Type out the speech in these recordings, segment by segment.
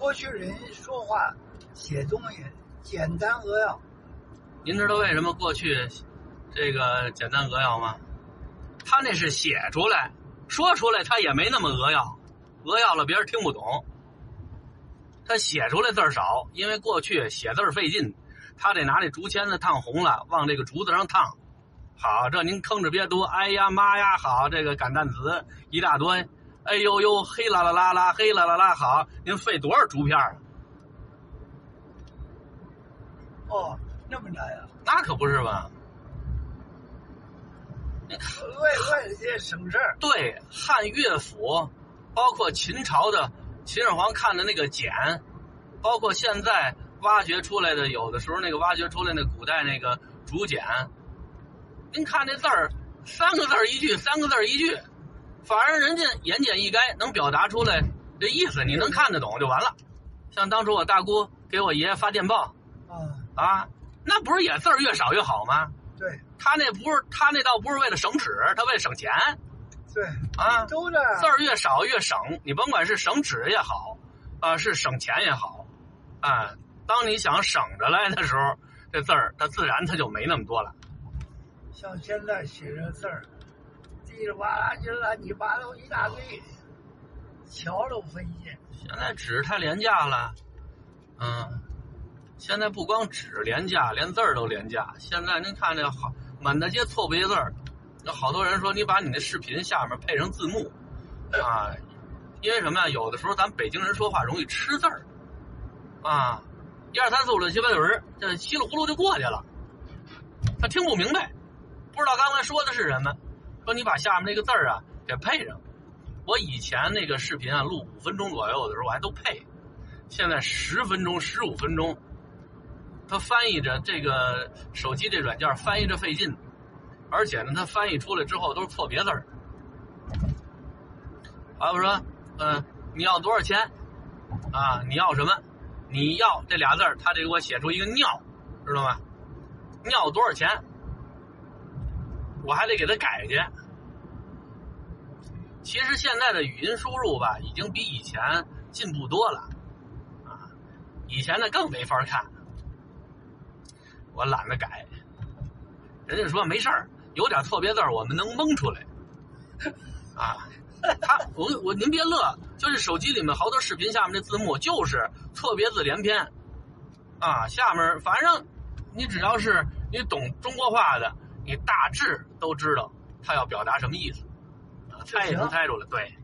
过去人说话、写东西简单扼要。您知道为什么过去这个简单扼要吗？他那是写出来，说出来他也没那么扼要，扼要了别人听不懂。他写出来字儿少，因为过去写字儿费劲，他得拿那竹签子烫红了，往这个竹子上烫。好，这您吭着别读，哎呀妈呀，好，这个感叹词一大堆，哎呦呦，嘿啦啦啦啦，嘿啦啦啦，好，您费多少竹片儿？哦，那么难呀、那可不是吧？为为了这省事儿。对，汉乐府，包括秦朝的秦始皇看的那个简，包括现在挖掘出来的，有的时候那个挖掘出来那古代那个竹简，您看这字儿，三个字儿一句，三个字儿一句，反而人家言简意赅，能表达出来这意思，你能看得懂就完了。像当初我大姑给我爷爷发电报啊，啊，那不是也字儿越少越好吗？对他那不是，他那倒不是为了省纸，他为了省钱对，啊。都这。字儿越少越省，你甭管是省纸也好，啊、是省钱也好，啊、当你想省着来的时候，这字儿它自然它就没那么多了。像现在写这字儿，叽里哇啦就乱七八糟一大堆，瞧都费劲。现在纸太廉价了，嗯，现在不光纸廉价，连字儿都廉价。现在您看这好满大街错别字儿，有好多人说你把你那视频下面配上字幕，啊，因为什么呀？有的时候咱北京人说话容易吃字儿，啊，一二三四五六七八九十，这稀里糊涂就过去了，他听不明白，不知道刚才说的是什么。说你把下面那个字儿啊给配上。我以前那个视频啊，录五分钟左右的时候，我还都配，现在十分钟、十五分钟，它翻译着这个手机这软件翻译着费劲，而且呢，它翻译出来之后都是错别字儿。啊，我说，嗯、你要多少钱？啊，你要什么？你要这俩字儿，他得给我写出一个尿，知道吗？尿多少钱？我还得给他改去。其实现在的语音输入吧，已经比以前进步多了，啊，以前的更没法看，我懒得改。人家说没事儿，有点错别字我们能蒙出来，啊，他我我您别乐，就是手机里面好多视频下面的字幕就是错别字连篇，啊，下面反正你只要是你懂中国话的，你大致都知道他要表达什么意思。猜也能猜出来，对，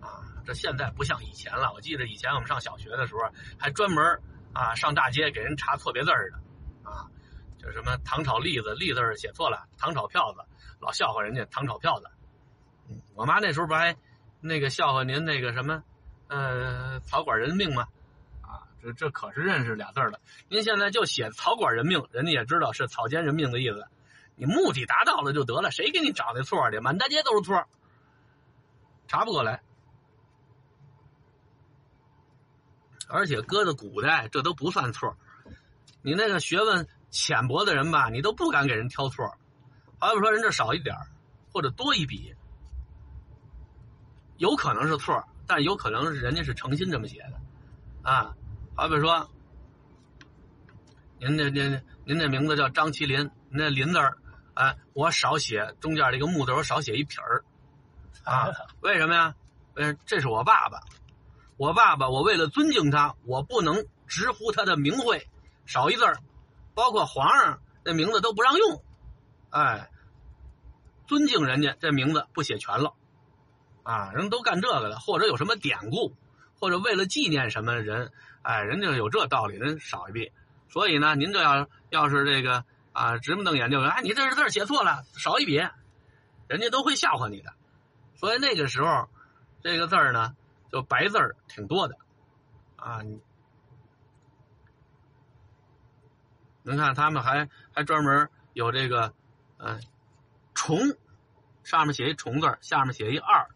啊，这现在不像以前了。我记得以前我们上小学的时候，还专门啊上大街给人查错别字儿的，啊，就什么糖炒栗子，栗字写错了，糖炒票子，老笑话人家糖炒票子。嗯，我妈那时候不还那个笑话您那个什么，呃，草管人命吗？啊，这这可是认识俩字儿的。您现在就写草管人命，人家也知道是草菅人命的意思。你目的达到了就得了，谁给你找那错去？满大街都是错。查不过来，而且搁在古代，这都不算错。你那个学问浅薄的人吧，你都不敢给人挑错。好比说人这少一点或者多一笔，有可能是错，但有可能是人家是诚心这么写的，啊。好比说，您这您您这名字叫张麒麟，您那麟字儿，哎，我少写中间这个木字，我少写一撇儿。啊，为什么呀？嗯，这是我爸爸，我爸爸，我为了尊敬他，我不能直呼他的名讳，少一字儿，包括皇上这名字都不让用，哎，尊敬人家这名字不写全了，啊，人都干这个的，或者有什么典故，或者为了纪念什么人，哎，人家有这道理，人少一笔，所以呢，您这要要是这个啊直目瞪眼就哎，你这字写错了，少一笔，人家都会笑话你的。所以那个时候，这个字儿呢，就白字儿挺多的，啊，您看他们还还专门有这个，呃，虫，上面写一虫字下面写一二，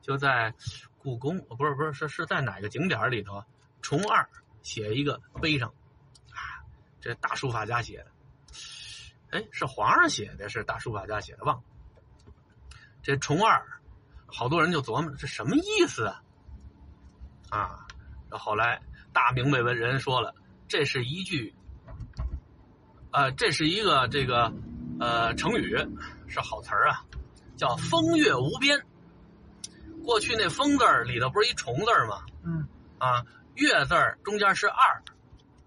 就在故宫，不是不是是是在哪个景点里头，虫二写一个碑上，啊，这大书法家写的，哎，是皇上写的，是大书法家写的，忘了，这虫二。好多人就琢磨这什么意思啊？啊，后来大明白文人说了，这是一句，呃，这是一个这个呃成语，是好词儿啊，叫风月无边。过去那“风”字儿里头不是一虫字儿吗？嗯啊，月字儿中间是二，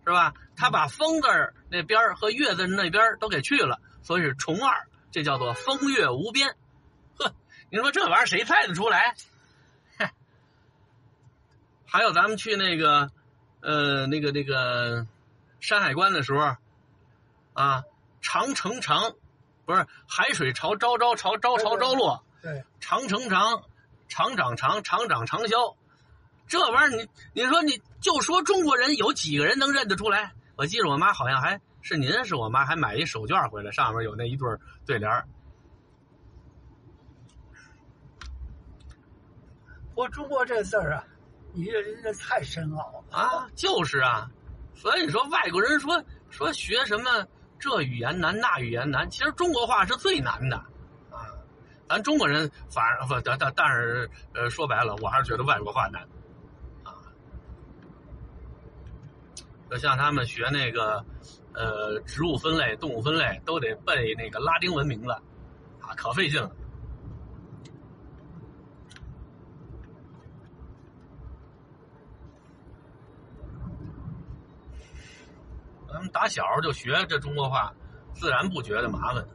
是吧？他把“风”字儿那边儿和“月”字那边儿都给去了，所以是重二，这叫做风月无边。呵，你说这玩意儿谁猜得出来？嗨，还有咱们去那个，呃，那个那个山海关的时候，啊，长城长，不是海水潮朝朝潮朝潮朝落，对，长城长，长长长，长长长销，这玩意儿你你说你就说中国人有几个人能认得出来？我记得我妈好像还是您是我妈还买一手绢回来，上面有那一对对联儿我中国这字儿啊，你这人这太深奥了啊，就是啊，所以说外国人说说学什么这语言难那语言难，其实中国话是最难的啊。咱中国人反而不但但但是呃说白了，我还是觉得外国话难就像他们学那个呃植物分类、动物分类，都得背那个拉丁文名字啊，可费劲了。咱们打小就学这中国话，自然不觉得麻烦。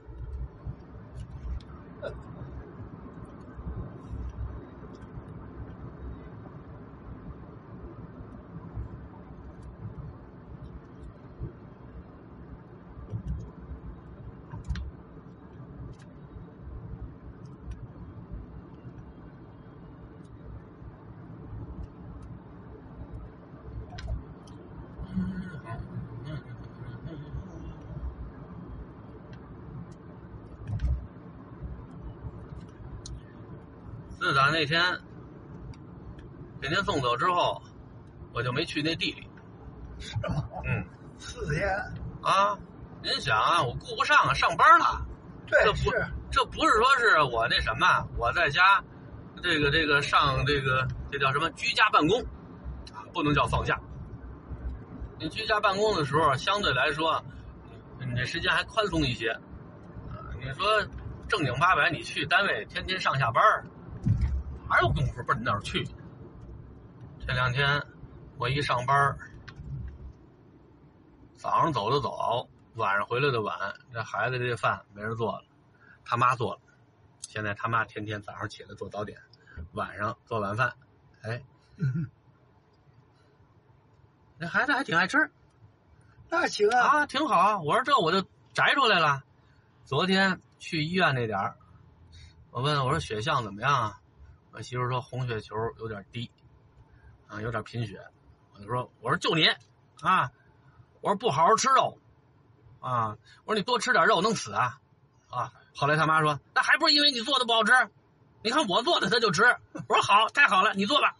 自打那天给您送走之后，我就没去那地里。是吗？嗯四天，啊，您想啊，我顾不上啊，上班了。对这，不是这不是说是我那什么，我在家这个这个上这个这叫什么居家办公啊，不能叫放假。你居家办公的时候，相对来说，你这时间还宽松一些。啊，你说正经八百，你去单位天天上下班儿哪有功夫奔那儿去？这两天我一上班早上走的早，晚上回来的晚，这孩子这饭没人做了，他妈做了。现在他妈天天早上起来做早点，晚上做晚饭。哎，那孩子还挺爱吃那行啊，啊，挺好啊。我说这我就摘出来了。昨天去医院那点儿，我问我说血象怎么样啊？我媳妇说红血球有点低，啊，有点贫血。我就说我说就你啊，我说不好好吃肉啊，我说你多吃点肉能死啊啊。后来他妈说那还不是因为你做的不好吃，你看我做的他就吃。我说好，太好了，你做吧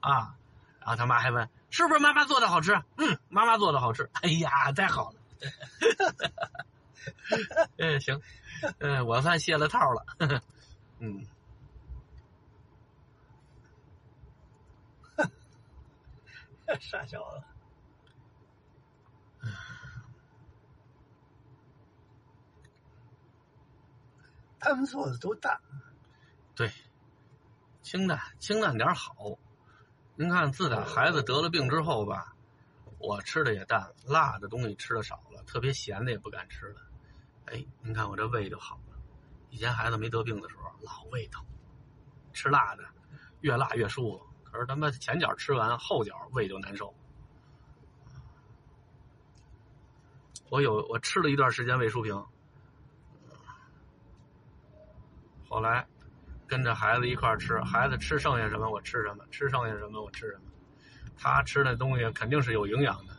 啊。然后他妈还问是不是妈妈做的好吃？嗯，妈妈做的好吃。哎呀，太好了。嗯，行，嗯，我算卸了套了。嗯，傻小子。他们做的都淡，对，清淡清淡点好。您看，自打孩子得了病之后吧，我吃的也淡，辣的东西吃的少了，特别咸的也不敢吃了。哎，您看我这胃就好了。以前孩子没得病的时候老胃疼，吃辣的越辣越舒服，可是他妈前脚吃完，后脚胃就难受。我有我吃了一段时间胃舒平，后来跟着孩子一块儿吃，孩子吃剩下什么我吃什么，吃剩下什么我吃什么。他吃的东西肯定是有营养的，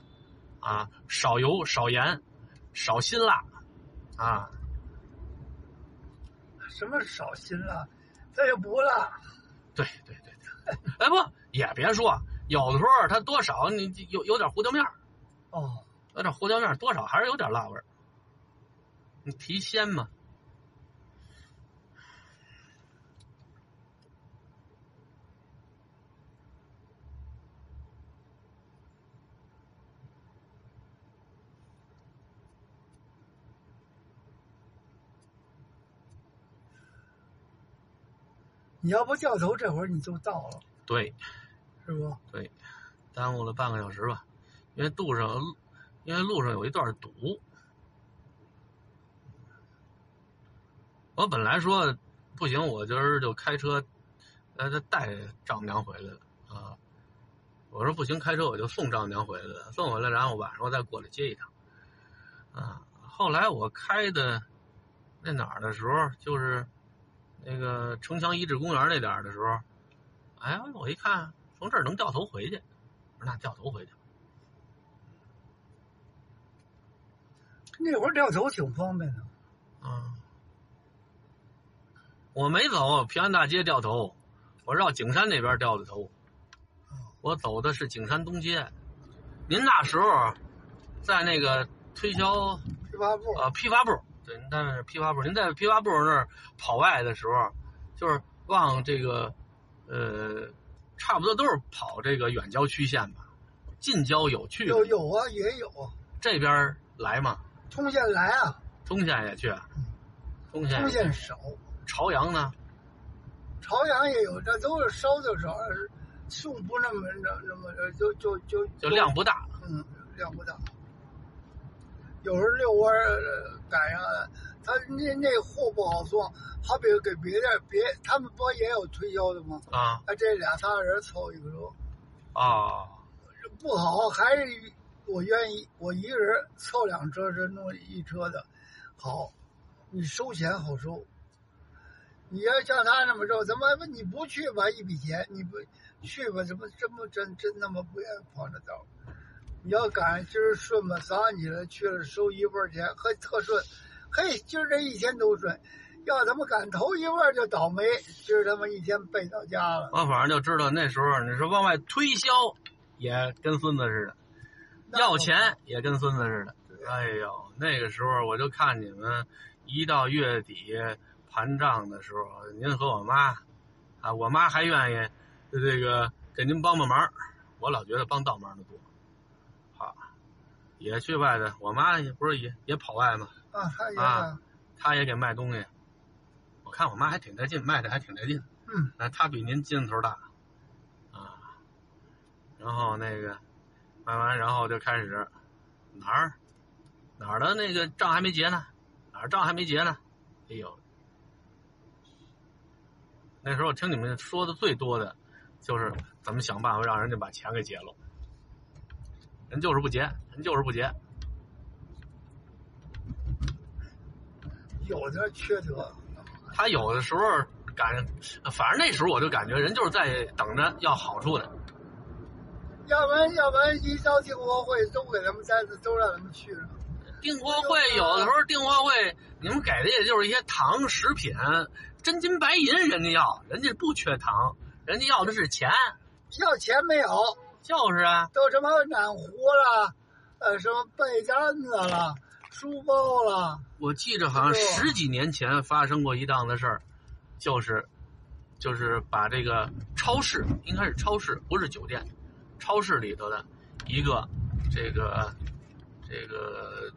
啊，少油少盐，少辛辣，啊，什么少辛辣，这也不辣。对对，哎不也别说，有的时候它多少你有有点胡椒面儿哦，有点胡椒面儿多少还是有点辣味儿，你提鲜嘛。你要不掉头，这会儿你就到了，对，是不？对耽误了半个小时吧，因为路上，因为路上有一段堵。我本来说不行，我今儿就开车，呃，带丈母娘回来了啊。我说不行，开车我就送丈母娘回来了，送回来，然后晚上我再过来接一趟。啊，后来我开的那哪儿的时候，就是那个城墙遗址公园那点儿的时候，哎呀，我一看从这儿能掉头回去，我说那掉头回去。那会儿掉头挺方便的。啊，我没走平安大街掉头，我绕景山那边掉的头。我走的是景山东街。您那时候在那个推销批发部，呃批发部，对，您在那批发部。您在批发部那儿跑外的时候，就是往这个呃，差不多都是跑这个远郊区县吧，近郊有去有有啊，也有啊。这边来吗？通县来啊，通县也去，通县通县少，朝阳呢？朝阳也有，这都是烧的少，送不那么那那么就就就就量不大，嗯，量不大。有时候遛弯赶上，他那那货不好送，好比给别的别他们不也有推销的吗？啊，啊，这俩仨人凑一个车，啊，不好还是我愿意，我一个人凑两车是弄一车的，好，你收钱好收。你要像他那么收，怎么你不去吧？一笔钱你不去吧？怎么这么真真那么不愿意跑这道？你要赶今儿顺吧，早上起来去了收一份钱，嘿特顺，嘿今儿这一天都顺。要他妈赶头一份就倒霉，今儿他妈一天背到家了。我反正就知道那时候你说往外推销，也跟孙子似的，要钱也跟孙子似的。哎呦，那个时候我就看你们一到月底盘账的时候，您和我妈，啊，我妈还愿意这个给您帮帮忙，我老觉得帮倒忙的多。好，也去外头，我妈也不是也也跑外吗？啊，她也啊她也给卖东西。我看我妈还挺带劲，卖的还挺带劲。嗯，那她比您劲头大，啊，然后那个卖完，然后就开始哪儿哪儿的那个账还没结呢，哪儿账还没结呢？哎呦，那时候我听你们说的最多的，就是怎么想办法让人家把钱给结了，人就是不结，人就是不结。有的缺德，他有的时候感，反正那时候我就感觉人就是在等着要好处的。要不然要不然一招订货会都给他们在都让他们去了。订货会有的时候订货会，你们给的也就是一些糖食品，真金白银人家要，人家不缺糖，人家要的是钱。要钱没有，就是啊，都什么暖壶了，呃，什么被单子了，书包了，我记着好像十几年前发生过一档子事儿，就是，就是把这个超市，应该是超市，不是酒店，超市里头的一个这个这个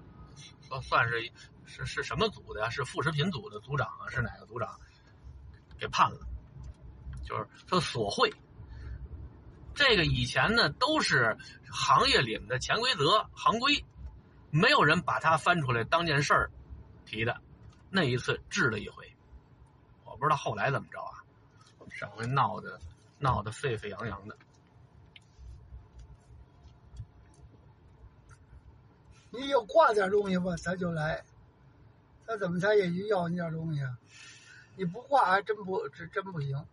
算算是是是什么组的呀？是副食品组的组长啊？是哪个组长？给判了，就是他索贿。这个以前呢都是行业里面的潜规则、行规，没有人把它翻出来当件事儿提的。那一次治了一回，我不知道后来怎么着啊，上回闹得闹得沸沸扬扬的。你有挂点东西吧，他就来，他怎么他也就要你点东西啊？你不挂还真不这真不行。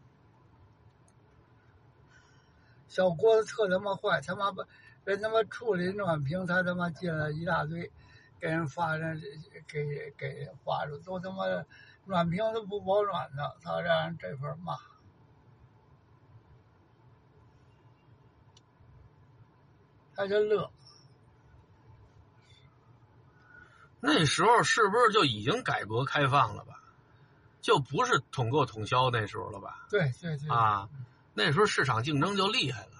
小郭子特他妈坏，他妈把人他妈处理暖瓶，他他妈进来一大堆，给人发人给给人发出，都他妈暖瓶都不保暖的，他让人这份骂。他就乐，那时候是不是就已经改革开放了吧？就不是统购统销那时候了吧？对对对，啊，那时候市场竞争就厉害了。